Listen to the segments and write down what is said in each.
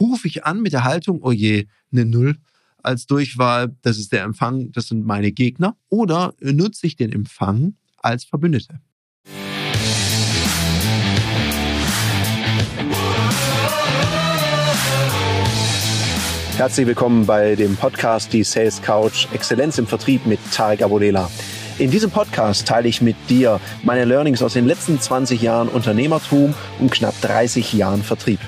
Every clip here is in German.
Rufe ich an mit der Haltung, oh je, eine Null als Durchwahl, das ist der Empfang, das sind meine Gegner, oder nutze ich den Empfang als Verbündete? Herzlich willkommen bei dem Podcast Die Sales Couch Exzellenz im Vertrieb mit Tarek Abodela. In diesem Podcast teile ich mit dir meine Learnings aus den letzten 20 Jahren Unternehmertum und knapp 30 Jahren Vertrieb.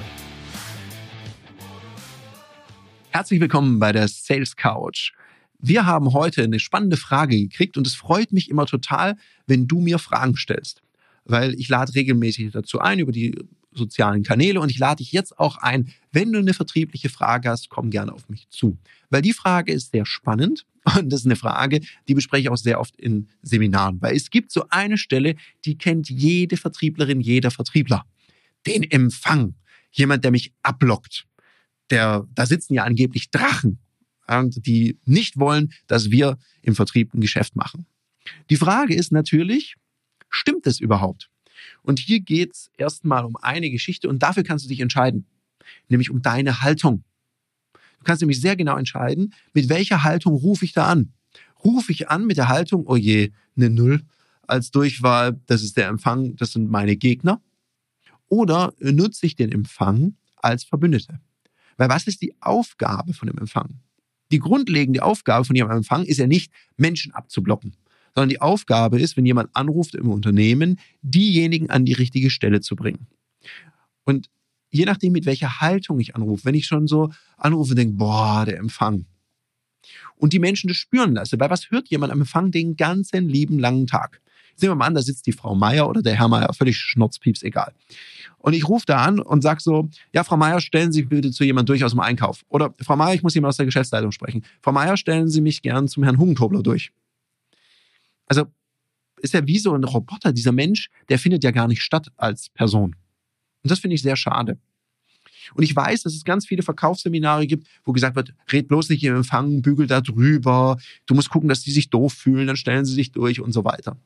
Herzlich willkommen bei der Sales Couch. Wir haben heute eine spannende Frage gekriegt und es freut mich immer total, wenn du mir Fragen stellst, weil ich lade regelmäßig dazu ein über die sozialen Kanäle und ich lade dich jetzt auch ein, wenn du eine vertriebliche Frage hast, komm gerne auf mich zu, weil die Frage ist sehr spannend und das ist eine Frage, die bespreche ich auch sehr oft in Seminaren, weil es gibt so eine Stelle, die kennt jede Vertrieblerin, jeder Vertriebler. Den Empfang. Jemand, der mich ablockt der, da sitzen ja angeblich Drachen, die nicht wollen, dass wir im Vertrieb ein Geschäft machen. Die Frage ist natürlich, stimmt es überhaupt? Und hier geht es erstmal um eine Geschichte und dafür kannst du dich entscheiden, nämlich um deine Haltung. Du kannst nämlich sehr genau entscheiden, mit welcher Haltung rufe ich da an. Rufe ich an mit der Haltung, oh je, eine Null als Durchwahl, das ist der Empfang, das sind meine Gegner. Oder nutze ich den Empfang als Verbündete? Weil was ist die Aufgabe von dem Empfang? Die grundlegende Aufgabe von ihrem Empfang ist ja nicht, Menschen abzublocken, sondern die Aufgabe ist, wenn jemand anruft im Unternehmen, diejenigen an die richtige Stelle zu bringen. Und je nachdem, mit welcher Haltung ich anrufe, wenn ich schon so anrufe und denke, boah, der Empfang. Und die Menschen das spüren lasse, weil was hört jemand am Empfang den ganzen lieben langen Tag? Sehen wir mal an, da sitzt die Frau Meier oder der Herr Meier, völlig schnurzpieps, egal. Und ich rufe da an und sage so, ja, Frau Meier, stellen Sie bitte zu jemand durch aus dem Einkauf. Oder Frau Meier, ich muss jemand aus der Geschäftsleitung sprechen. Frau Meier, stellen Sie mich gern zum Herrn Hugentobler durch. Also ist ja wie so ein Roboter. Dieser Mensch, der findet ja gar nicht statt als Person. Und das finde ich sehr schade. Und ich weiß, dass es ganz viele Verkaufsseminare gibt, wo gesagt wird, red bloß nicht im Empfang, bügel da drüber, du musst gucken, dass die sich doof fühlen, dann stellen sie sich durch und so weiter.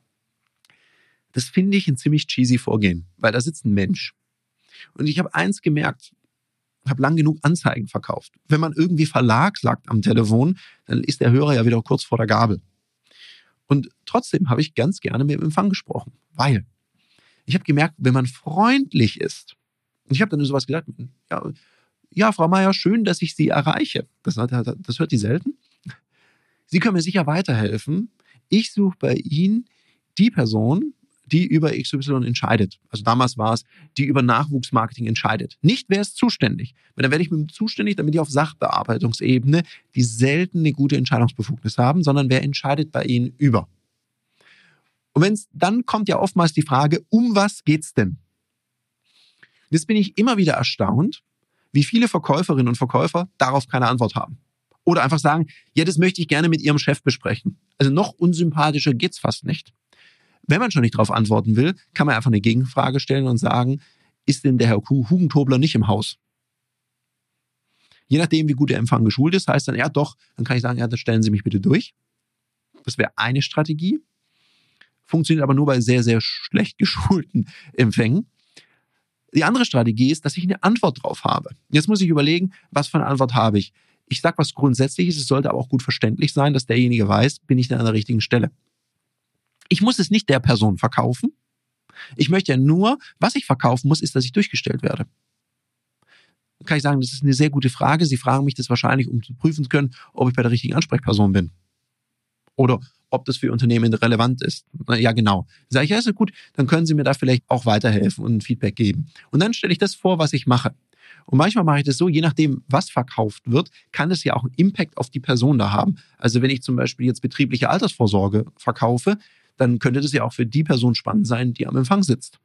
Das finde ich ein ziemlich cheesy Vorgehen, weil da sitzt ein Mensch. Und ich habe eins gemerkt, habe lang genug Anzeigen verkauft. Wenn man irgendwie Verlag sagt am Telefon, dann ist der Hörer ja wieder kurz vor der Gabel. Und trotzdem habe ich ganz gerne mit dem Empfang gesprochen, weil ich habe gemerkt, wenn man freundlich ist, und ich habe dann sowas gesagt, ja, ja, Frau Meier, schön, dass ich Sie erreiche. Das, das hört die selten. Sie können mir sicher weiterhelfen. Ich suche bei Ihnen die Person, die über XY entscheidet. Also damals war es, die über Nachwuchsmarketing entscheidet. Nicht, wer ist zuständig. Weil dann werde ich mit dem zuständig, damit die auf Sachbearbeitungsebene, die selten eine gute Entscheidungsbefugnis haben, sondern wer entscheidet bei ihnen über. Und wenn es dann kommt ja oftmals die Frage, um was geht's denn? Jetzt bin ich immer wieder erstaunt, wie viele Verkäuferinnen und Verkäufer darauf keine Antwort haben. Oder einfach sagen, ja, das möchte ich gerne mit ihrem Chef besprechen. Also noch unsympathischer geht's fast nicht. Wenn man schon nicht darauf antworten will, kann man einfach eine Gegenfrage stellen und sagen, ist denn der Herr Hugentobler nicht im Haus? Je nachdem, wie gut der Empfang geschult ist, heißt dann, ja doch, dann kann ich sagen, ja, dann stellen Sie mich bitte durch. Das wäre eine Strategie. Funktioniert aber nur bei sehr, sehr schlecht geschulten Empfängen. Die andere Strategie ist, dass ich eine Antwort drauf habe. Jetzt muss ich überlegen, was für eine Antwort habe ich. Ich sage was Grundsätzliches, es sollte aber auch gut verständlich sein, dass derjenige weiß, bin ich denn an der richtigen Stelle. Ich muss es nicht der Person verkaufen. Ich möchte ja nur, was ich verkaufen muss, ist, dass ich durchgestellt werde. Kann ich sagen, das ist eine sehr gute Frage. Sie fragen mich das wahrscheinlich, um zu prüfen zu können, ob ich bei der richtigen Ansprechperson bin. Oder ob das für Unternehmen relevant ist. Ja, genau. Sage ich, ja, ist gut, dann können Sie mir da vielleicht auch weiterhelfen und ein Feedback geben. Und dann stelle ich das vor, was ich mache. Und manchmal mache ich das so, je nachdem, was verkauft wird, kann es ja auch einen Impact auf die Person da haben. Also wenn ich zum Beispiel jetzt betriebliche Altersvorsorge verkaufe, dann könnte das ja auch für die Person spannend sein, die am Empfang sitzt.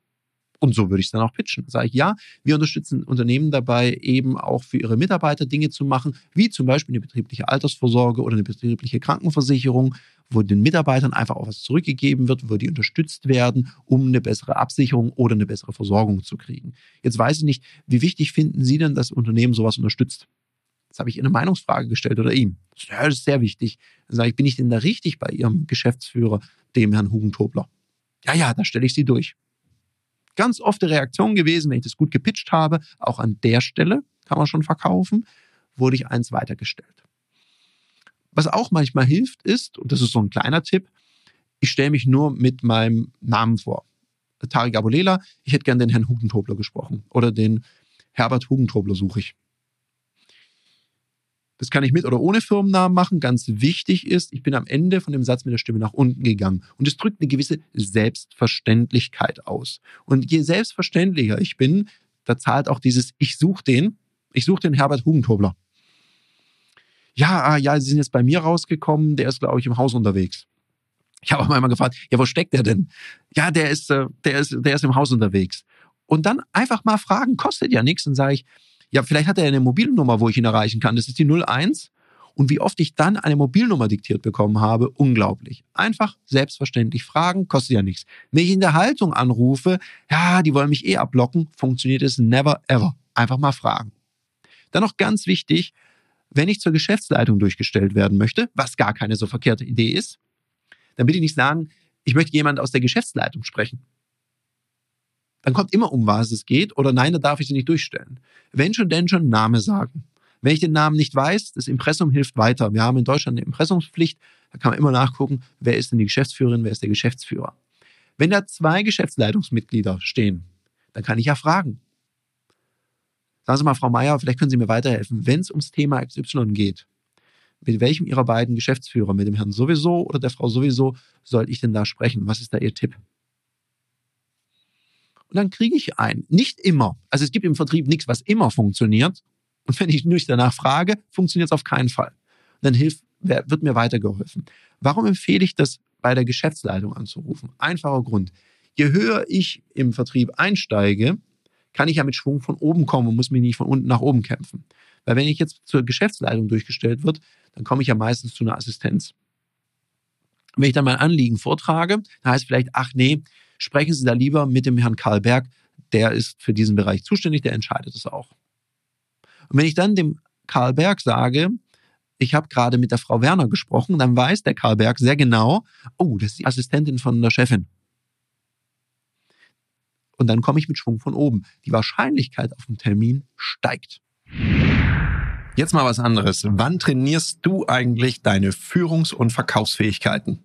Und so würde ich es dann auch pitchen. Sage ich, ja, wir unterstützen Unternehmen dabei, eben auch für ihre Mitarbeiter Dinge zu machen, wie zum Beispiel eine betriebliche Altersvorsorge oder eine betriebliche Krankenversicherung, wo den Mitarbeitern einfach auch was zurückgegeben wird, wo die unterstützt werden, um eine bessere Absicherung oder eine bessere Versorgung zu kriegen. Jetzt weiß ich nicht, wie wichtig finden Sie denn, dass Unternehmen sowas unterstützt? Das habe ich in eine Meinungsfrage gestellt oder ihm. Das ist sehr wichtig. Dann sage ich, bin ich denn da richtig bei Ihrem Geschäftsführer, dem Herrn Hugentobler? Ja, ja, da stelle ich Sie durch. Ganz oft die Reaktion gewesen, wenn ich das gut gepitcht habe, auch an der Stelle. kann man schon verkaufen, wurde ich eins weitergestellt. Was auch manchmal hilft ist, und das ist so ein kleiner Tipp, ich stelle mich nur mit meinem Namen vor. Tarek Abulela, ich hätte gern den Herrn Hugentobler gesprochen oder den Herbert Hugentobler suche ich. Das kann ich mit oder ohne Firmennamen machen. Ganz wichtig ist, ich bin am Ende von dem Satz mit der Stimme nach unten gegangen. Und es drückt eine gewisse Selbstverständlichkeit aus. Und je selbstverständlicher ich bin, da zahlt auch dieses Ich suche den, ich suche den Herbert Hugentobler. Ja, ah, ja, sie sind jetzt bei mir rausgekommen, der ist, glaube ich, im Haus unterwegs. Ich habe auch mal gefragt, ja, wo steckt der denn? Ja, der ist, äh, der ist, der ist im Haus unterwegs. Und dann einfach mal fragen, kostet ja nichts. Und sage ich, ja, vielleicht hat er eine Mobilnummer, wo ich ihn erreichen kann. Das ist die 01. Und wie oft ich dann eine Mobilnummer diktiert bekommen habe, unglaublich. Einfach selbstverständlich fragen, kostet ja nichts. Wenn ich in der Haltung anrufe, ja, die wollen mich eh abblocken, funktioniert es never ever. Einfach mal fragen. Dann noch ganz wichtig, wenn ich zur Geschäftsleitung durchgestellt werden möchte, was gar keine so verkehrte Idee ist, dann bitte ich nicht sagen, ich möchte jemand aus der Geschäftsleitung sprechen dann kommt immer um, was es geht, oder nein, da darf ich sie nicht durchstellen. Wenn schon, denn schon Name sagen. Wenn ich den Namen nicht weiß, das Impressum hilft weiter. Wir haben in Deutschland eine Impressumspflicht, da kann man immer nachgucken, wer ist denn die Geschäftsführerin, wer ist der Geschäftsführer. Wenn da zwei Geschäftsleitungsmitglieder stehen, dann kann ich ja fragen. Sagen Sie mal, Frau Meier, vielleicht können Sie mir weiterhelfen, wenn es ums Thema XY geht. Mit welchem Ihrer beiden Geschäftsführer, mit dem Herrn sowieso oder der Frau sowieso, soll ich denn da sprechen? Was ist da Ihr Tipp? Und dann kriege ich einen. Nicht immer. Also es gibt im Vertrieb nichts, was immer funktioniert. Und wenn ich nicht danach frage, funktioniert es auf keinen Fall. Dann hilft, wird mir weitergeholfen. Warum empfehle ich das bei der Geschäftsleitung anzurufen? Einfacher Grund. Je höher ich im Vertrieb einsteige, kann ich ja mit Schwung von oben kommen und muss mich nicht von unten nach oben kämpfen. Weil wenn ich jetzt zur Geschäftsleitung durchgestellt wird, dann komme ich ja meistens zu einer Assistenz. Wenn ich dann mein Anliegen vortrage, dann heißt vielleicht, ach nee, sprechen Sie da lieber mit dem Herrn Karl Berg, der ist für diesen Bereich zuständig, der entscheidet es auch. Und wenn ich dann dem Karl Berg sage, ich habe gerade mit der Frau Werner gesprochen, dann weiß der Karl Berg sehr genau, oh, das ist die Assistentin von der Chefin. Und dann komme ich mit Schwung von oben. Die Wahrscheinlichkeit auf den Termin steigt. Jetzt mal was anderes. Wann trainierst du eigentlich deine Führungs- und Verkaufsfähigkeiten?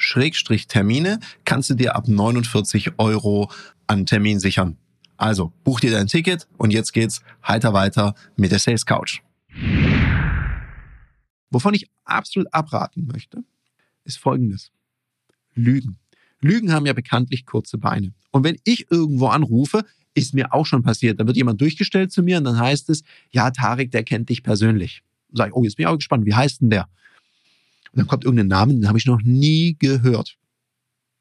Schrägstrich Termine kannst du dir ab 49 Euro an Termin sichern. Also buch dir dein Ticket und jetzt geht's heiter weiter mit der Sales Couch. Wovon ich absolut abraten möchte, ist folgendes. Lügen. Lügen haben ja bekanntlich kurze Beine. Und wenn ich irgendwo anrufe, ist mir auch schon passiert. Da wird jemand durchgestellt zu mir und dann heißt es, ja, Tarek, der kennt dich persönlich. Sag ich, oh, jetzt bin ich auch gespannt, wie heißt denn der? Und dann kommt irgendein Name, den habe ich noch nie gehört.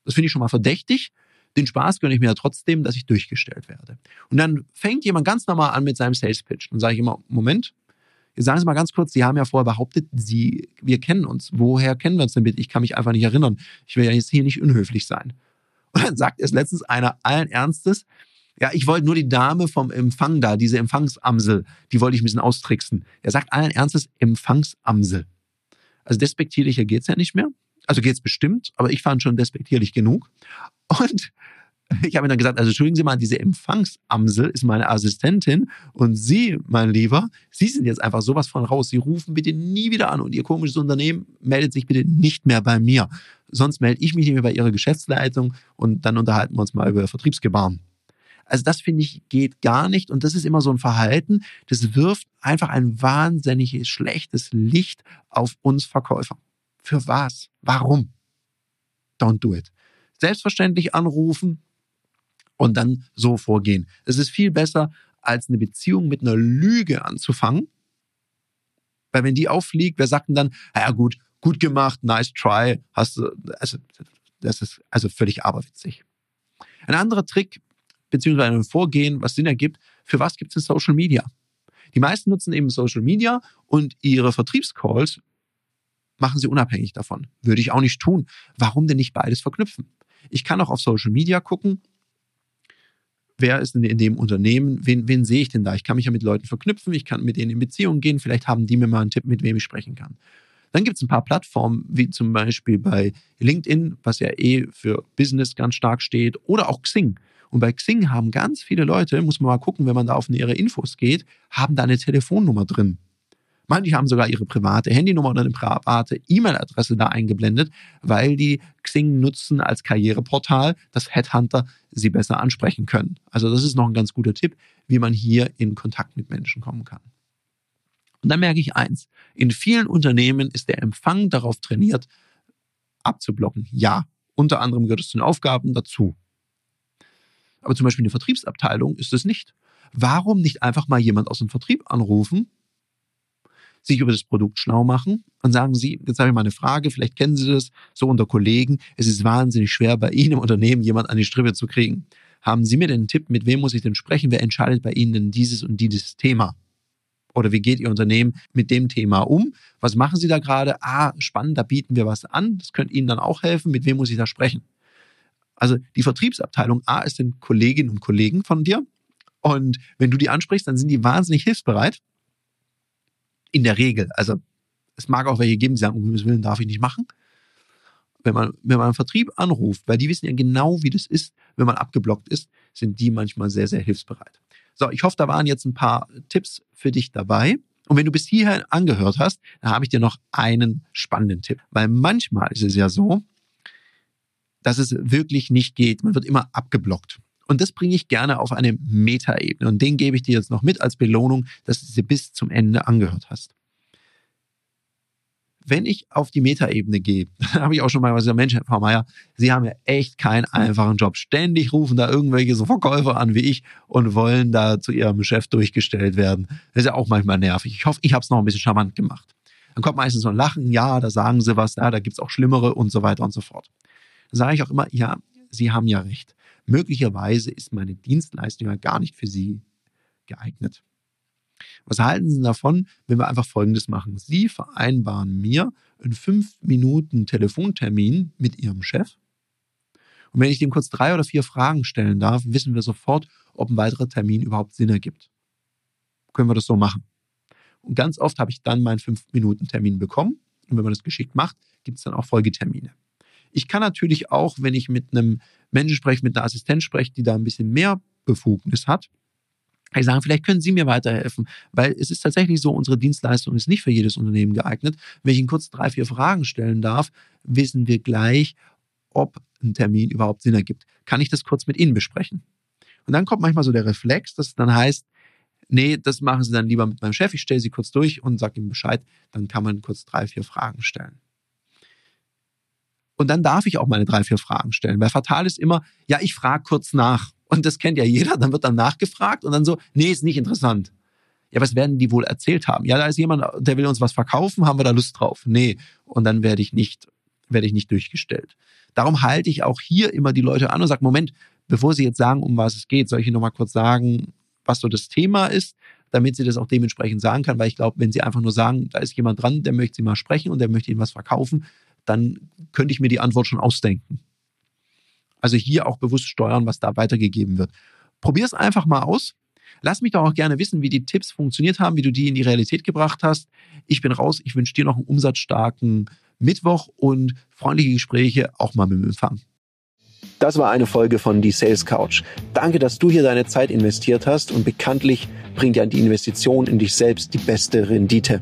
Das finde ich schon mal verdächtig. Den Spaß gönne ich mir ja trotzdem, dass ich durchgestellt werde. Und dann fängt jemand ganz normal an mit seinem Sales Pitch. Dann sage ich immer, Moment, jetzt sagen Sie mal ganz kurz, Sie haben ja vorher behauptet, Sie, wir kennen uns. Woher kennen wir uns denn bitte? Ich kann mich einfach nicht erinnern. Ich will ja jetzt hier nicht unhöflich sein. Und dann sagt es letztens einer allen Ernstes, ja, ich wollte nur die Dame vom Empfang da, diese Empfangsamsel, die wollte ich ein bisschen austricksen. Er sagt allen Ernstes Empfangsamsel. Also despektierlicher geht's ja nicht mehr. Also geht's bestimmt, aber ich fand schon despektierlich genug. Und ich habe ihm dann gesagt, also entschuldigen Sie mal, diese Empfangsamsel ist meine Assistentin und Sie, mein Lieber, Sie sind jetzt einfach sowas von raus. Sie rufen bitte nie wieder an und Ihr komisches Unternehmen meldet sich bitte nicht mehr bei mir. Sonst melde ich mich nicht mehr bei Ihrer Geschäftsleitung und dann unterhalten wir uns mal über Vertriebsgebaren. Also das finde ich geht gar nicht und das ist immer so ein Verhalten, das wirft einfach ein wahnsinnig schlechtes Licht auf uns Verkäufer. Für was? Warum? Don't do it. Selbstverständlich anrufen und dann so vorgehen. Es ist viel besser, als eine Beziehung mit einer Lüge anzufangen. Weil wenn die auffliegt, wer sagt denn dann, ja gut, gut gemacht, nice try, hast du, also, das ist also völlig aberwitzig. Ein anderer Trick, beziehungsweise ein Vorgehen, was Sinn ergibt, für was gibt es in Social Media? Die meisten nutzen eben Social Media und ihre Vertriebscalls machen sie unabhängig davon. Würde ich auch nicht tun. Warum denn nicht beides verknüpfen? Ich kann auch auf Social Media gucken, wer ist denn in dem Unternehmen, wen, wen sehe ich denn da? Ich kann mich ja mit Leuten verknüpfen, ich kann mit denen in Beziehungen gehen, vielleicht haben die mir mal einen Tipp, mit wem ich sprechen kann. Dann gibt es ein paar Plattformen, wie zum Beispiel bei LinkedIn, was ja eh für Business ganz stark steht, oder auch Xing. Und bei Xing haben ganz viele Leute, muss man mal gucken, wenn man da auf ihre Infos geht, haben da eine Telefonnummer drin. Manche haben sogar ihre private Handynummer oder eine private E-Mail-Adresse da eingeblendet, weil die Xing nutzen als Karriereportal, dass Headhunter sie besser ansprechen können. Also das ist noch ein ganz guter Tipp, wie man hier in Kontakt mit Menschen kommen kann. Und dann merke ich eins, in vielen Unternehmen ist der Empfang darauf trainiert, abzublocken. Ja, unter anderem gehört es zu den Aufgaben dazu. Aber zum Beispiel in der Vertriebsabteilung ist es nicht. Warum nicht einfach mal jemand aus dem Vertrieb anrufen sich über das Produkt schlau machen und sagen Sie, jetzt habe ich mal eine Frage, vielleicht kennen Sie das so unter Kollegen. Es ist wahnsinnig schwer, bei Ihnen im Unternehmen jemand an die Strippe zu kriegen. Haben Sie mir denn einen Tipp, mit wem muss ich denn sprechen? Wer entscheidet bei Ihnen denn dieses und dieses Thema? Oder wie geht Ihr Unternehmen mit dem Thema um? Was machen Sie da gerade? Ah, spannend, da bieten wir was an. Das könnte Ihnen dann auch helfen. Mit wem muss ich da sprechen? Also die Vertriebsabteilung A ist den Kolleginnen und Kollegen von dir. Und wenn du die ansprichst, dann sind die wahnsinnig hilfsbereit in der Regel. Also es mag auch welche geben, die sagen, um Himmels Willen darf ich nicht machen. Wenn man, wenn man einen Vertrieb anruft, weil die wissen ja genau, wie das ist, wenn man abgeblockt ist, sind die manchmal sehr, sehr hilfsbereit. So, ich hoffe, da waren jetzt ein paar Tipps für dich dabei. Und wenn du bis hierher angehört hast, dann habe ich dir noch einen spannenden Tipp. Weil manchmal ist es ja so, dass es wirklich nicht geht. Man wird immer abgeblockt. Und das bringe ich gerne auf eine Metaebene. Und den gebe ich dir jetzt noch mit als Belohnung, dass du sie bis zum Ende angehört hast. Wenn ich auf die Metaebene gehe, habe ich auch schon mal gesagt, Mensch, Herr Frau Meier, Sie haben ja echt keinen einfachen Job. Ständig rufen da irgendwelche so Verkäufer an wie ich und wollen da zu ihrem Chef durchgestellt werden. Das ist ja auch manchmal nervig. Ich hoffe, ich habe es noch ein bisschen charmant gemacht. Dann kommt meistens so ein Lachen, ja, da sagen sie was, ja, da gibt es auch Schlimmere und so weiter und so fort. Sage ich auch immer, ja, Sie haben ja recht möglicherweise ist meine Dienstleistung ja gar nicht für Sie geeignet. Was halten Sie davon, wenn wir einfach Folgendes machen? Sie vereinbaren mir einen fünf Minuten Telefontermin mit Ihrem Chef. Und wenn ich dem kurz drei oder vier Fragen stellen darf, wissen wir sofort, ob ein weiterer Termin überhaupt Sinn ergibt. Können wir das so machen? Und ganz oft habe ich dann meinen fünf Minuten Termin bekommen. Und wenn man das geschickt macht, gibt es dann auch Folgetermine. Ich kann natürlich auch, wenn ich mit einem Menschen spreche, mit einer Assistenz spreche, die da ein bisschen mehr Befugnis hat, ich sagen, vielleicht können Sie mir weiterhelfen, weil es ist tatsächlich so, unsere Dienstleistung ist nicht für jedes Unternehmen geeignet. Wenn ich Ihnen kurz drei, vier Fragen stellen darf, wissen wir gleich, ob ein Termin überhaupt Sinn ergibt. Kann ich das kurz mit Ihnen besprechen? Und dann kommt manchmal so der Reflex, dass es dann heißt, nee, das machen Sie dann lieber mit meinem Chef, ich stelle Sie kurz durch und sage ihm Bescheid, dann kann man kurz drei, vier Fragen stellen. Und dann darf ich auch meine drei, vier Fragen stellen. Weil fatal ist immer, ja, ich frage kurz nach. Und das kennt ja jeder. Dann wird dann nachgefragt und dann so, nee, ist nicht interessant. Ja, was werden die wohl erzählt haben? Ja, da ist jemand, der will uns was verkaufen, haben wir da Lust drauf? Nee. Und dann werde ich nicht, werde ich nicht durchgestellt. Darum halte ich auch hier immer die Leute an und sage, Moment, bevor Sie jetzt sagen, um was es geht, soll ich Ihnen nochmal kurz sagen, was so das Thema ist, damit sie das auch dementsprechend sagen kann, weil ich glaube, wenn sie einfach nur sagen, da ist jemand dran, der möchte sie mal sprechen und der möchte ihnen was verkaufen, dann könnte ich mir die Antwort schon ausdenken. Also hier auch bewusst steuern, was da weitergegeben wird. Probier es einfach mal aus. Lass mich doch auch gerne wissen, wie die Tipps funktioniert haben, wie du die in die Realität gebracht hast. Ich bin raus. Ich wünsche dir noch einen umsatzstarken Mittwoch und freundliche Gespräche auch mal mit dem Empfang. Das war eine Folge von Die Sales Couch. Danke, dass du hier deine Zeit investiert hast und bekanntlich bringt ja die Investition in dich selbst die beste Rendite.